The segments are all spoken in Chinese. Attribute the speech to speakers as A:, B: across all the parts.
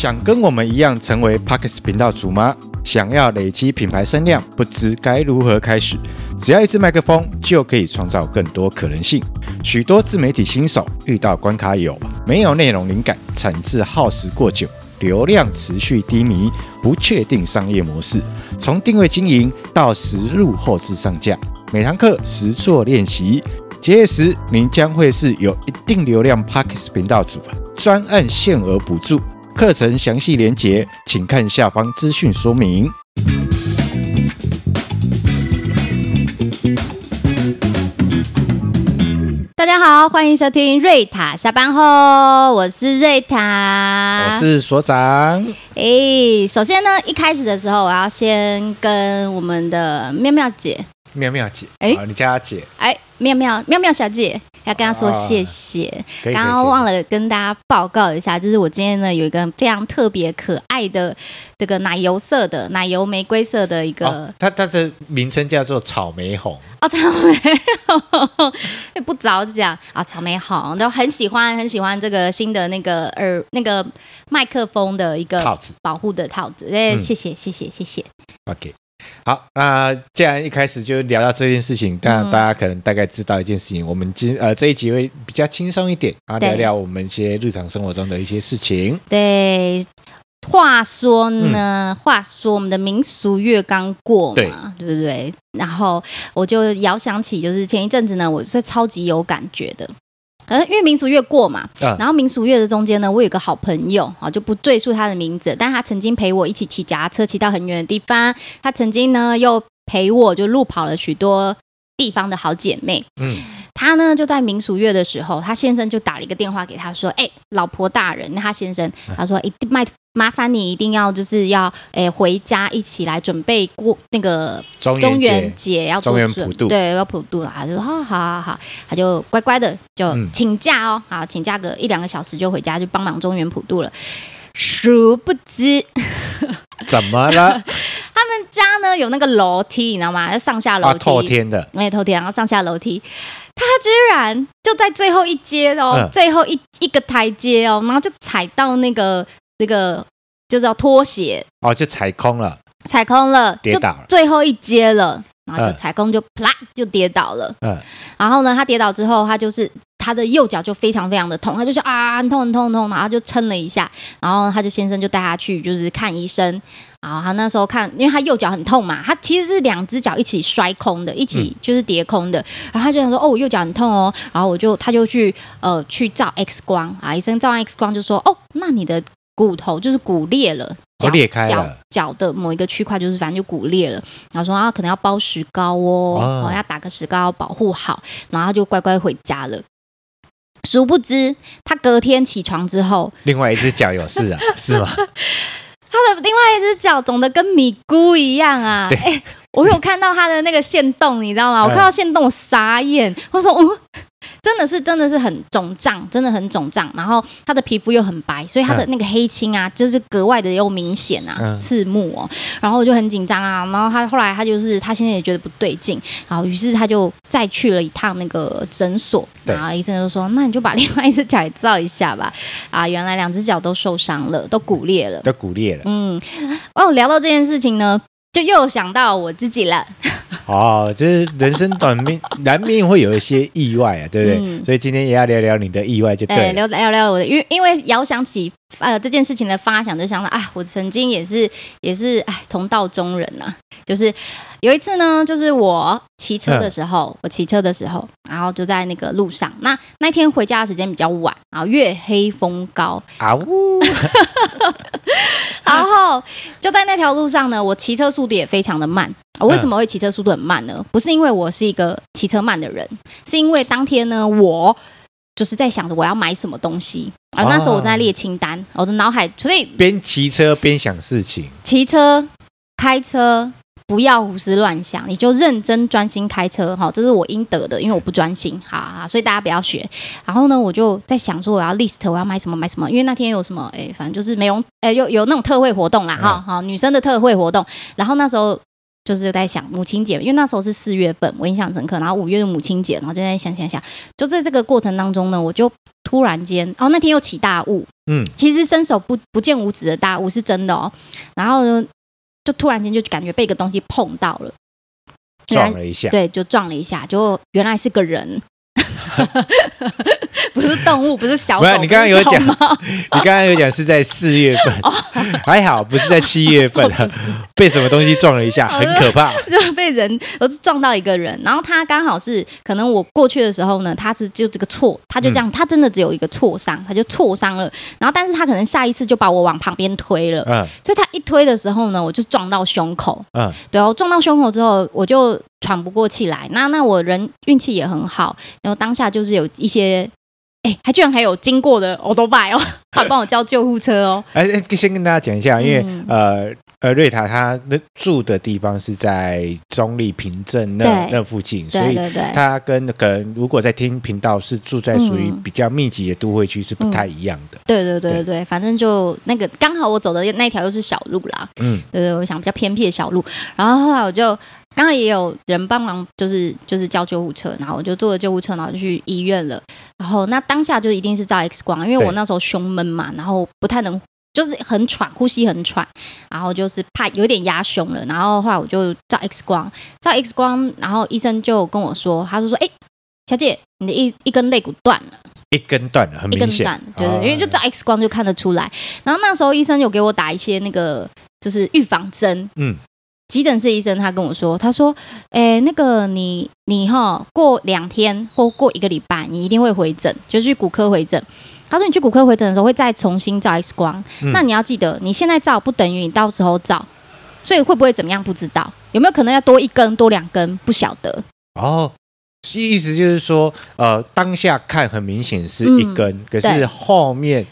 A: 想跟我们一样成为 Podcast 频道主吗？想要累积品牌声量，不知该如何开始？只要一支麦克风，就可以创造更多可能性。许多自媒体新手遇到关卡有：没有内容灵感，产制耗时过久，流量持续低迷，不确定商业模式。从定位经营到实录后置上架，每堂课实做练习，结业时您将会是有一定流量 Podcast 频道主，专案限额补助。课程详细连结，请看下方资讯说明。
B: 大家好，欢迎收听瑞塔下班后，我是瑞塔，
A: 我是所长。
B: 哎，首先呢，一开始的时候，我要先跟我们的妙妙姐，
A: 妙妙姐，哎，你叫她姐，
B: 哎，妙妙妙妙小姐。要跟她说谢谢。刚刚忘了跟大家报告一下，就是我今天呢有一个非常特别可爱的这个奶油色的奶油玫瑰色的一个，哦、
A: 它它的名称叫做草莓红。
B: 哦，草莓红。不早讲啊、哦，草莓红都很喜欢很喜欢这个新的那个耳那个麦克风的一个套子。保护的套子，哎，谢谢谢谢谢谢
A: ，OK。好，那既然一开始就聊到这件事情，当然大家可能大概知道一件事情，嗯、我们今呃这一集会比较轻松一点啊，聊聊我们一些日常生活中的一些事情。
B: 对，话说呢，嗯、话说我们的民俗月刚过嘛，对，对不对？然后我就遥想起，就是前一阵子呢，我是超级有感觉的。呃，因为民俗月过嘛，嗯、然后民俗月的中间呢，我有个好朋友啊，就不赘述他的名字，但他曾经陪我一起骑脚踏车骑到很远的地方，他曾经呢又陪我就路跑了许多地方的好姐妹。嗯，他呢就在民俗月的时候，他先生就打了一个电话给他说：“哎、欸，老婆大人，他先生。他说一定卖。”麻烦你一定要就是要诶回家一起来准备过那个中元节。要
A: 中元普渡。
B: 对要普渡了，他就说好好好，他就乖乖的就请假哦，好请假个一两个小时就回家就帮忙中元普渡了。殊不知。
A: 怎么了？
B: 他们家呢有那个楼梯，你知道吗？要上下楼梯，
A: 透天的，
B: 没有透天，然后上下楼梯，他居然就在最后一阶哦，嗯、最后一一个台阶哦，然后就踩到那个。那个就是要脱鞋。
A: 哦，就踩空了，
B: 踩空了，
A: 跌倒了，
B: 最后一阶了，然后就踩空就啪就跌倒了。嗯，然后呢，他跌倒之后，他就是他的右脚就非常非常的痛，他就是啊很痛很痛很痛，然后就撑了一下，然后他就先生就带他去就是看医生。然后他那时候看，因为他右脚很痛嘛，他其实是两只脚一起摔空的，一起就是叠空的。嗯、然后他就想说，哦，我右脚很痛哦。然后我就他就去呃去照 X 光啊，医生照完 X 光就说，哦，那你的。骨头就是骨裂了，脚
A: 裂开了，
B: 脚脚的某一个区块就是反正就骨裂了。然后说啊，可能要包石膏哦，哦，哦，要打个石膏保护好。然后他就乖乖回家了。殊不知，他隔天起床之后，
A: 另外一只脚有事啊，是吗？
B: 他的另外一只脚肿得跟米姑一样啊！对、欸，我有看到他的那个线洞，你知道吗？我看到线洞，我傻眼。我说，嗯。真的是真的是很肿胀，真的很肿胀。然后他的皮肤又很白，所以他的那个黑青啊，就是格外的又明显啊，刺目哦。然后我就很紧张啊。然后他后来他就是他现在也觉得不对劲，然后于是他就再去了一趟那个诊所。然后医生就说：“那你就把另外一只脚也照一下吧。”啊，原来两只脚都受伤了，都骨裂了，
A: 都骨裂了。
B: 嗯，哦，聊到这件事情呢，就又想到我自己了。
A: 哦，就是人生短命，难免会有一些意外啊，对不对？嗯、所以今天也要聊聊你的意外，就对聊聊聊我的，因为因为遥想起呃这件事情的发想，就想到啊，我曾经也是也是哎同道中人呐、啊，就是有一次呢，就是我骑车的时候，嗯、我骑车的时候，然后就在那个路上，那那天回家的时间比较晚，然后月黑风高。啊呜，然后就在那条路上呢，我骑车速度也非常的慢。我为什么会骑车速度很慢呢？不是因为我是一个骑车慢的人，是因为当天呢，我就是在想着我要买什么东西，而那时候我在列清单，我的脑海所以边骑车边想事情，
B: 骑车开车不要胡思乱想，你就认真专心开车，哈，这是我应得的，因为我不专心，好好，所以大家不要学。然后呢，我就在想说我要 list 我要买什么买什么，因为那天有什么，哎，反正就是美容，哎，有有那种特惠活动啦，哈，好，女生的特惠活动，然后那时候。就是在想母亲节，因为那时候是四月份，我印象深刻。然后五月的母亲节，然后就在想想想，就在这个过程当中呢，我就突然间，哦，那天又起大雾，嗯，其实伸手不不见五指的大雾是真的哦。然后呢，就突然间就感觉被一个东西碰到了，
A: 撞了一下，
B: 对，就撞了一下，就原来是个人。不是动物，不是小狗。
A: 你刚刚有讲，你刚刚有讲是在四月份，哦、还好不是在七月份，被什么东西撞了一下，很可怕。
B: 就被人，我是撞到一个人，然后他刚好是，可能我过去的时候呢，他是就这个挫，他就这样，嗯、他真的只有一个挫伤，他就挫伤了。然后，但是他可能下一次就把我往旁边推了，嗯，所以他一推的时候呢，我就撞到胸口，嗯，对，我撞到胸口之后，我就。喘不过气来，那那我人运气也很好，然后当下就是有一些，哎，还居然还有经过的欧多拜哦，他帮我叫救护车哦。
A: 哎，先跟大家讲一下，因为、嗯、呃呃，瑞塔他住的地方是在中立平镇那那附近，所以他跟可能如果在听频道是住在属于比较密集的都会区是不太一样的。嗯、
B: 对对对对，对反正就那个刚好我走的那条又是小路啦，嗯，对对，我想比较偏僻的小路，然后后来我就。刚刚也有人帮忙，就是就是叫救护车，然后我就坐了救护车，然后就去医院了。然后那当下就一定是照 X 光，因为我那时候胸闷嘛，然后不太能，就是很喘，呼吸很喘，然后就是怕有点压胸了。然后后来我就照 X 光，照 X 光，然后医生就跟我说，他就说：“哎，小姐，你的一一根肋骨断了，
A: 一根断了，很明显，
B: 对对，因为就照 X 光就看得出来。然后那时候医生有给我打一些那个就是预防针，嗯。”急诊室医生他跟我说，他说：“诶，那个你你哈过两天或过一个礼拜，你一定会回诊，就去骨科回诊。他说你去骨科回诊的时候会再重新照 X 光，嗯、那你要记得，你现在照不等于你到时候照，所以会不会怎么样不知道，有没有可能要多一根多两根不晓得。”
A: 哦，意思就是说，呃，当下看很明显是一根，嗯、可是后面。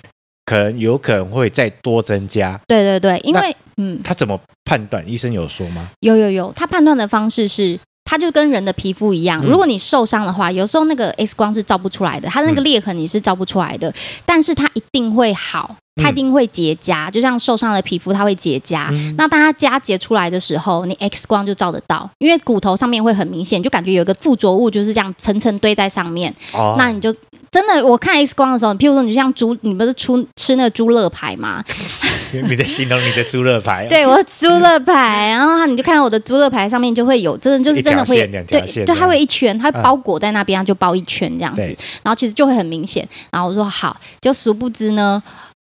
A: 可能有可能会再多增加，
B: 对对对，因
A: 为嗯，他怎么判断？医生有说吗？
B: 有有有，他判断的方式是，他就跟人的皮肤一样，嗯、如果你受伤的话，有时候那个 X 光是照不出来的，他的那个裂痕你是照不出来的，嗯、但是他一定会好，他一定会结痂，嗯、就像受伤的皮肤，它会结痂。嗯、那当它痂结出来的时候，你 X 光就照得到，因为骨头上面会很明显，就感觉有一个附着物就是这样层层堆在上面，哦、那你就。真的，我看 X 光的时候，譬如说，你就像猪，你不是出吃那个猪肋排吗？
A: 你在形容你的猪肋排？
B: 对，我的猪肋排，然后你就看到我的猪肋排上面就会有，真的就是真的会，对就，它会一圈，它会包裹在那边，就包一圈这样子，对然后其实就会很明显。然后我说好，就殊不知呢，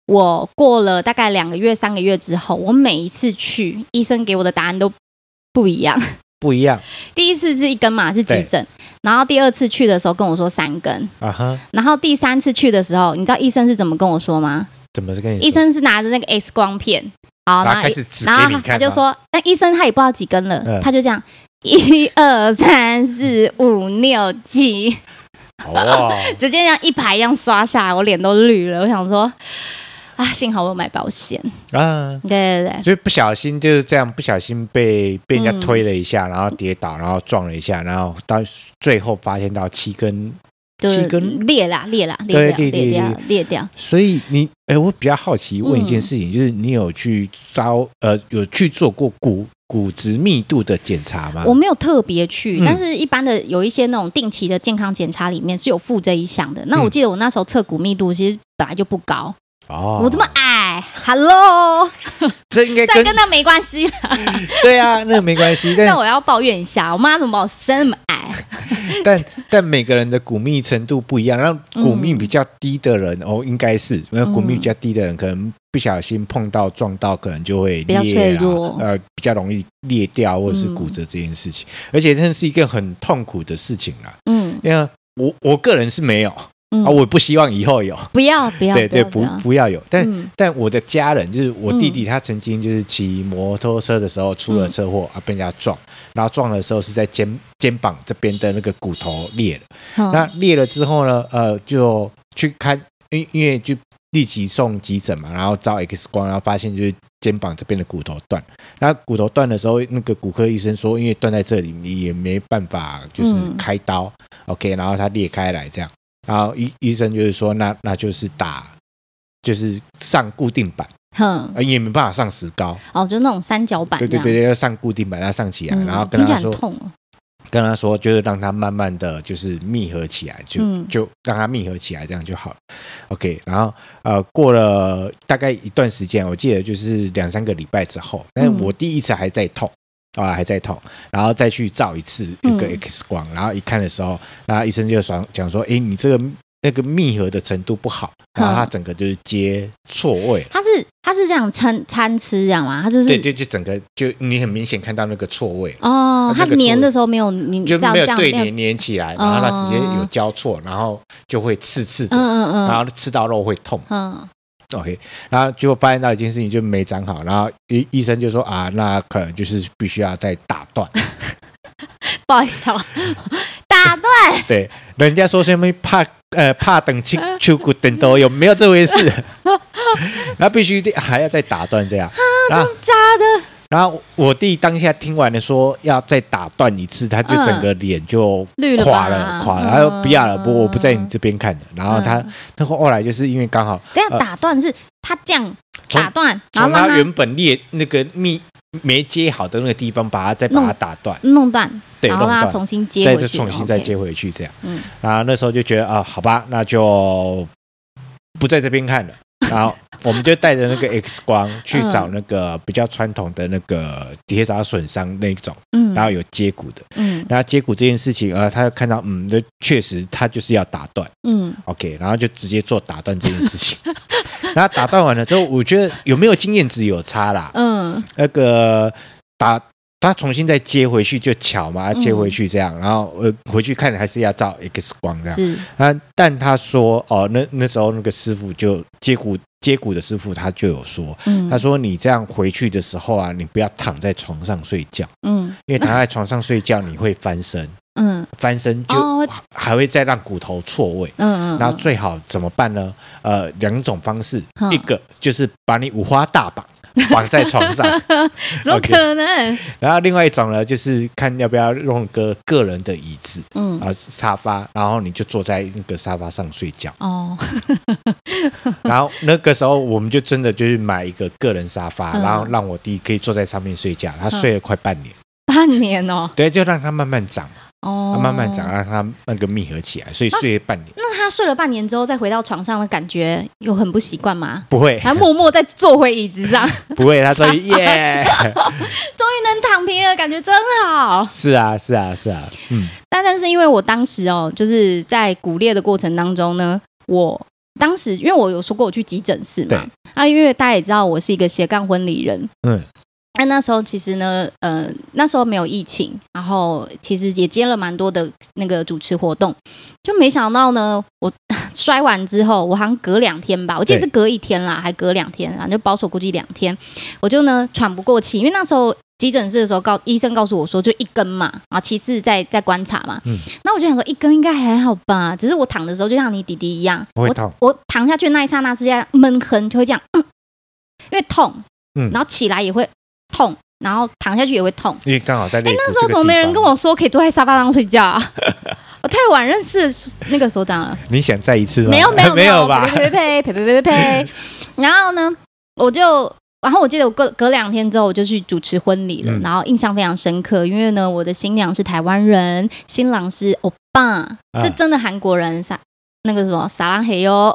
B: 我过了大概两个月、三个月之后，我每一次去，医生给我的答案都不一样。
A: 不一样，
B: 第一次是一根嘛，是急诊，然后第二次去的时候跟我说三根，啊哈，然后第三次去的时候，你知道医生是怎么跟我说吗？
A: 怎么是跟你？
B: 医生是拿着那个 X 光片，好，然后开始然后他就说，那医生他也不知道几根了，嗯、他就这样，一二三四五六七，哇，直接这样一排一样刷下来，我脸都绿了，我想说。啊，幸好我有买保险啊！对对对，
A: 就不小心就是这样，不小心被被人家推了一下，嗯、然后跌倒，然后撞了一下，然后到最后发现到七根，七根
B: 裂啦裂啦，裂掉裂掉裂掉。裂掉，
A: 所以你哎、欸，我比较好奇问一件事情，嗯、就是你有去招呃有去做过骨骨质密度的检查吗？
B: 我没有特别去，嗯、但是一般的有一些那种定期的健康检查里面是有附这一项的。那我记得我那时候测骨密度其实本来就不高。哦，我这么矮，Hello，
A: 这应该
B: 跟跟那没关系。
A: 对啊，那个没关系。但
B: 我要抱怨一下，我妈怎么把我生那么矮？
A: 但但每个人的骨密程度不一样，然后骨密比较低的人、嗯、哦，应该是因为骨密比较低的人，可能不小心碰到撞到，可能就会裂、啊、比较脆弱，呃，比较容易裂掉或者是骨折这件事情。嗯、而且这是一个很痛苦的事情啦。嗯，因为我我个人是没有。啊，我不希望以后有，
B: 不要不要，
A: 对对，不不要。有。但但我的家人，就是我弟弟，他曾经就是骑摩托车的时候出了车祸啊，被人家撞，然后撞的时候是在肩肩膀这边的那个骨头裂了。那裂了之后呢，呃，就去看，因因为就立即送急诊嘛，然后照 X 光，然后发现就是肩膀这边的骨头断。那骨头断的时候，那个骨科医生说，因为断在这里，你也没办法就是开刀，OK，然后它裂开来这样。然后医医生就是说，那那就是打，就是上固定板，哼，也没办法上石膏，
B: 哦，就那种三角板，
A: 对对对，要上固定板，要上起来，然后跟他说，
B: 痛哦，
A: 跟他说，就是让他慢慢的就是密合起来，就、
B: 嗯、
A: 就让他密合起来，这样就好了。OK，然后呃，过了大概一段时间，我记得就是两三个礼拜之后，但是我第一次还在痛、还在痛，然后再去照一次一个 X 光，嗯、然后一看的时候，那医生就说讲说，哎，你这个。那个密合的程度不好，然后它整个就是接错位。
B: 它是它是这样参参差这样吗？它就是
A: 对对，就整个就你很明显看到那个错位
B: 哦。它粘的时候没有你
A: 就没有对粘粘起来，然后它直接有交错，然后就会刺刺的，嗯嗯嗯，然后刺到肉会痛。嗯，OK，然后结果发现到一件事情就没长好，然后医医生就说啊，那可能就是必须要再打断。
B: 不好意思啊，打断。
A: 对，人家说什么怕。呃，怕等青秋骨等都有没有这回事？然后必须还要再打断这样，啊，
B: 真的假的？
A: 然后我弟当下听完了说要再打断一次，他就整个脸就垮了，垮了，他说不要了，不，我不在你这边看了。然后他，他后来就是因为刚好
B: 这样打断是他这样打断，
A: 从他原本裂那个密没接好的那个地方，把它再把它打断，
B: 弄断。对，然后让他重新接回去，
A: 再重新再接回去，这样。嗯，然后那时候就觉得啊，好吧，那就不在这边看了。然后我们就带着那个 X 光去找那个比较传统的那个跌打损伤那种，嗯，然后有接骨的，嗯，然后接骨这件事情，呃，他就看到，嗯，那确实他就是要打断，嗯，OK，然后就直接做打断这件事情。然后打断完了之后，我觉得有没有经验值有差啦，嗯，那个打。他重新再接回去就巧嘛，接回去这样，嗯、然后呃回去看还是要照 X 光这样。是，但但他说哦，那那时候那个师傅就接骨接骨的师傅他就有说，嗯、他说你这样回去的时候啊，你不要躺在床上睡觉，嗯，因为躺在床上睡觉你会翻身，嗯，翻身就还会再让骨头错位，嗯嗯，然后最好怎么办呢？呃，两种方式，嗯、一个就是把你五花大绑。绑在床上，
B: 怎么可能？Okay.
A: 然后另外一种呢，就是看要不要用个个人的椅子，嗯，啊沙发，然后你就坐在那个沙发上睡觉。哦，然后那个时候我们就真的就是买一个个人沙发，嗯、然后让我弟可以坐在上面睡觉，他睡了快半年。
B: 半年哦？
A: 对，就让他慢慢长。哦，慢慢长，让它那个密合起来，所以睡了半年。
B: 那他睡了半年之后，再回到床上的感觉有很不习惯吗？
A: 不会，
B: 他默默再坐回椅子上。
A: 不会，他说 耶，
B: 终于能躺平了，感觉真好。是
A: 啊，是啊，是啊，嗯。
B: 但但是因为我当时哦，就是在骨裂的过程当中呢，我当时因为我有说过我去急诊室嘛，啊，因为大家也知道我是一个斜杠婚礼人，嗯。那那时候其实呢，呃，那时候没有疫情，然后其实也接了蛮多的那个主持活动，就没想到呢，我 摔完之后，我好像隔两天吧，我记得是隔一天啦，还隔两天反正保守估计两天，我就呢喘不过气，因为那时候急诊室的时候告医生告诉我说就一根嘛，然后其次再再观察嘛，嗯，那我就想说一根应该还好吧，只是我躺的时候就像你弟弟一样，我我，我躺下去那一刹那是在闷哼，就会这样，嗯，因为痛，嗯，然后起来也会。痛，然后躺下去也会痛，
A: 因为刚好在。那，
B: 那时候怎么没人跟我说可以坐在沙发上睡觉啊？我太晚认识那个首长了。
A: 你想再一次吗？
B: 没有没有 没有吧？呸呸呸呸呸呸呸呸。然后呢，我就，然后我记得我隔隔两天之后我就去主持婚礼了，然后印象非常深刻，因为呢，我的新娘是台湾人，新郎是欧巴，是真的韩国人噻。那个什么撒浪嘿哟，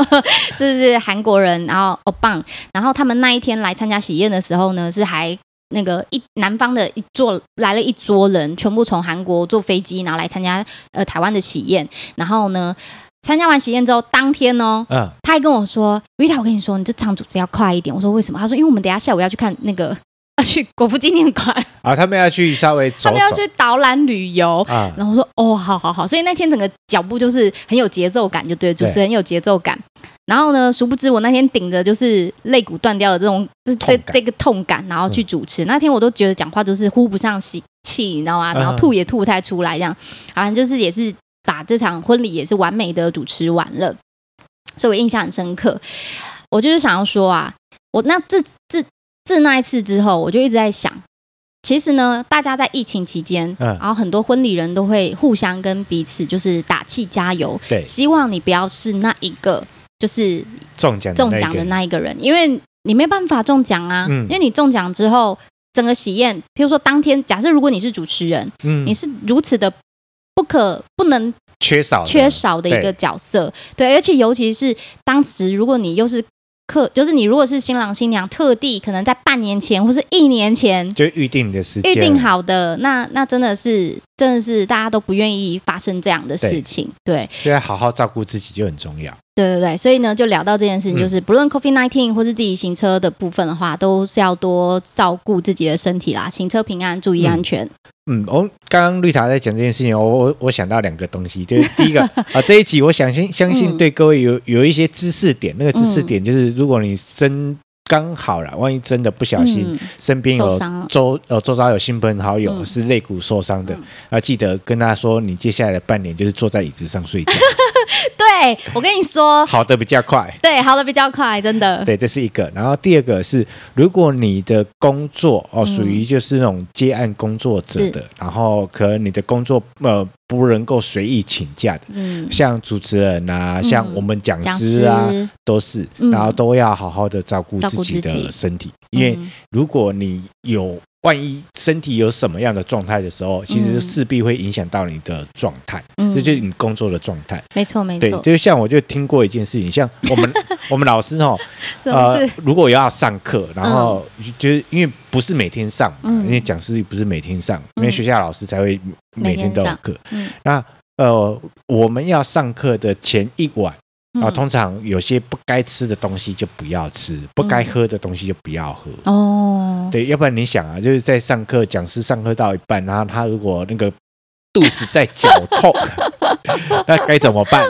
B: 是不是韩国人？然后哦棒，然后他们那一天来参加喜宴的时候呢，是还。那个一南方的一桌来了一桌人，全部从韩国坐飞机，然后来参加呃台湾的喜宴。然后呢，参加完喜宴之后，当天哦，嗯，他还跟我说，Rita，我跟你说，你这场组织要快一点。我说为什么？他说因为我们等下下午要去看那个要去国父纪念馆
A: 啊，他们要去稍微走走，
B: 他们要去导览旅游啊。然后我说哦，好好好，所以那天整个脚步就是很有节奏感，就对，主持人有节奏感。然后呢，殊不知我那天顶着就是肋骨断掉的这种这这这个痛感，然后去主持。那天我都觉得讲话就是呼不上气，你知道吗？然后吐也吐不太出来，这样，好像就是也是把这场婚礼也是完美的主持完了，所以我印象很深刻。我就是想要说啊，我那自自自那一次之后，我就一直在想，其实呢，大家在疫情期间，嗯然后很多婚礼人都会互相跟彼此就是打气加油，对，希望你不要是那一个。就是中奖中奖的那一个人，因为你没办法中奖啊，嗯、因为你中奖之后，整个喜宴，譬如说当天，假设如果你是主持人，嗯，你是如此的不可不能
A: 缺少
B: 缺少的一个角色，对，对，而且尤其是当时，如果你又是。客就是你，如果是新郎新娘，特地可能在半年前或是一年前
A: 就预定的时间，
B: 预定好的，那那真的是真的是大家都不愿意发生这样的事情，对，
A: 所以好好照顾自己就很重要。
B: 对对对，所以呢，就聊到这件事情，就是、嗯、不论 COVID-19 或是自己行车的部分的话，都是要多照顾自己的身体啦，行车平安，注意安全。嗯
A: 嗯，我刚刚绿茶在讲这件事情，我我我想到两个东西，就是第一个 啊，这一集我相信相信对各位有有一些知识点，那个知识点就是，如果你真刚好了，万一真的不小心身边有周呃周遭有亲朋好友是肋骨受伤的，要记得跟他说，你接下来的半年就是坐在椅子上睡觉。
B: 对，我跟你说，
A: 好的比较快。
B: 对，好的比较快，真的。
A: 对，这是一个。然后第二个是，如果你的工作哦属于就是那种接案工作者的，然后可能你的工作呃不能够随意请假的，嗯，像主持人啊，像我们讲师啊，都是，然后都要好好的照顾自己的身体，因为如果你有。万一身体有什么样的状态的时候，其实势必会影响到你的状态，嗯，这就是你工作的状态。
B: 没错，没错。
A: 对，就像我就听过一件事情，像 我们我们老师哈，呃，如果要上课，然后就是因为不是每天上，因为讲师不是每天上，因为学校老师才会每天都有课。那呃，我们要上课的前一晚。啊，通常有些不该吃的东西就不要吃，不该喝的东西就不要喝。哦，对，要不然你想啊，就是在上课，讲师上课到一半，然后他如果那个肚子在绞痛，那该怎么办？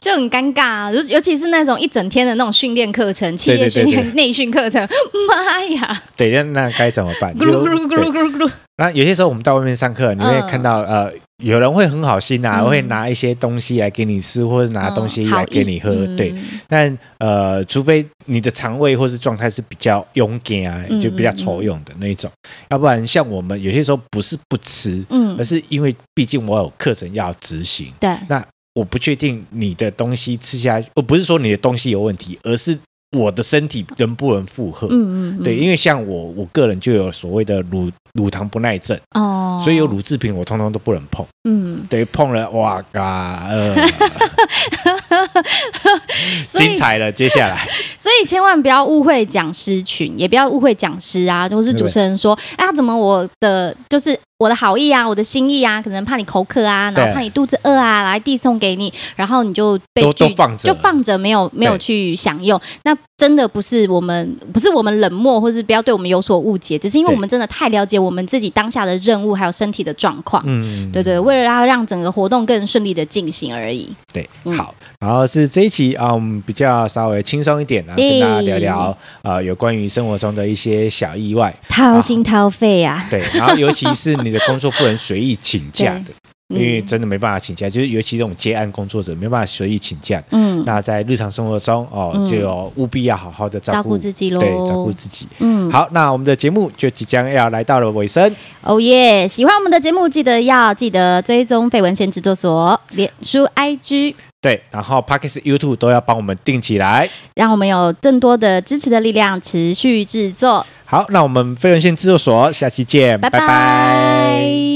B: 就很尴尬啊，尤尤其是那种一整天的那种训练课程，企业训练、内训课程，妈呀！
A: 对，那那该怎么办？咕噜咕噜咕噜咕噜咕噜。那有些时候我们到外面上课，你会看到呃。有人会很好心啊，会拿一些东西来给你吃，或者拿东西来给你喝，对。但呃，除非你的肠胃或是状态是比较勇敢啊，就比较抽用的那一种，要不然像我们有些时候不是不吃，嗯，而是因为毕竟我有课程要执行，对。那我不确定你的东西吃下去，我不是说你的东西有问题，而是。我的身体能不能负荷？嗯嗯，对，因为像我，我个人就有所谓的乳乳糖不耐症哦，所以有乳制品我通通都不能碰。嗯，对，碰了哇嘎，呃，精彩了，接下来。
B: 所以千万不要误会讲师群，也不要误会讲师啊，就是主持人说，哎呀，怎么我的就是。我的好意啊，我的心意啊，可能怕你口渴啊，然后怕你肚子饿啊，来递送给你，然后你就被就放着，就放着没有没有去享用。那真的不是我们不是我们冷漠，或是不要对我们有所误解，只是因为我们真的太了解我们自己当下的任务还有身体的状况。嗯，对对，为了要让整个活动更顺利的进行而已。
A: 对，好，然后是这一期啊，我们比较稍微轻松一点，啊跟大家聊聊啊、呃，有关于生活中的一些小意外，
B: 掏心掏肺啊。
A: 对，然后尤其是你。你的工作不能随意请假的，因为真的没办法请假，就是尤其这种接案工作者没办法随意请假。嗯，那在日常生活中哦，就有务必要好好的照顾
B: 自己喽，
A: 对，照顾自己。嗯，好，那我们的节目就即将要来到了尾声。
B: 哦耶！喜欢我们的节目，记得要记得追踪废文献制作所、脸书、IG，
A: 对，然后 Podcast、YouTube 都要帮我们定起来，
B: 让我们有更多的支持的力量，持续制作。
A: 好，那我们废文献制作所下期见，拜拜。拜拜。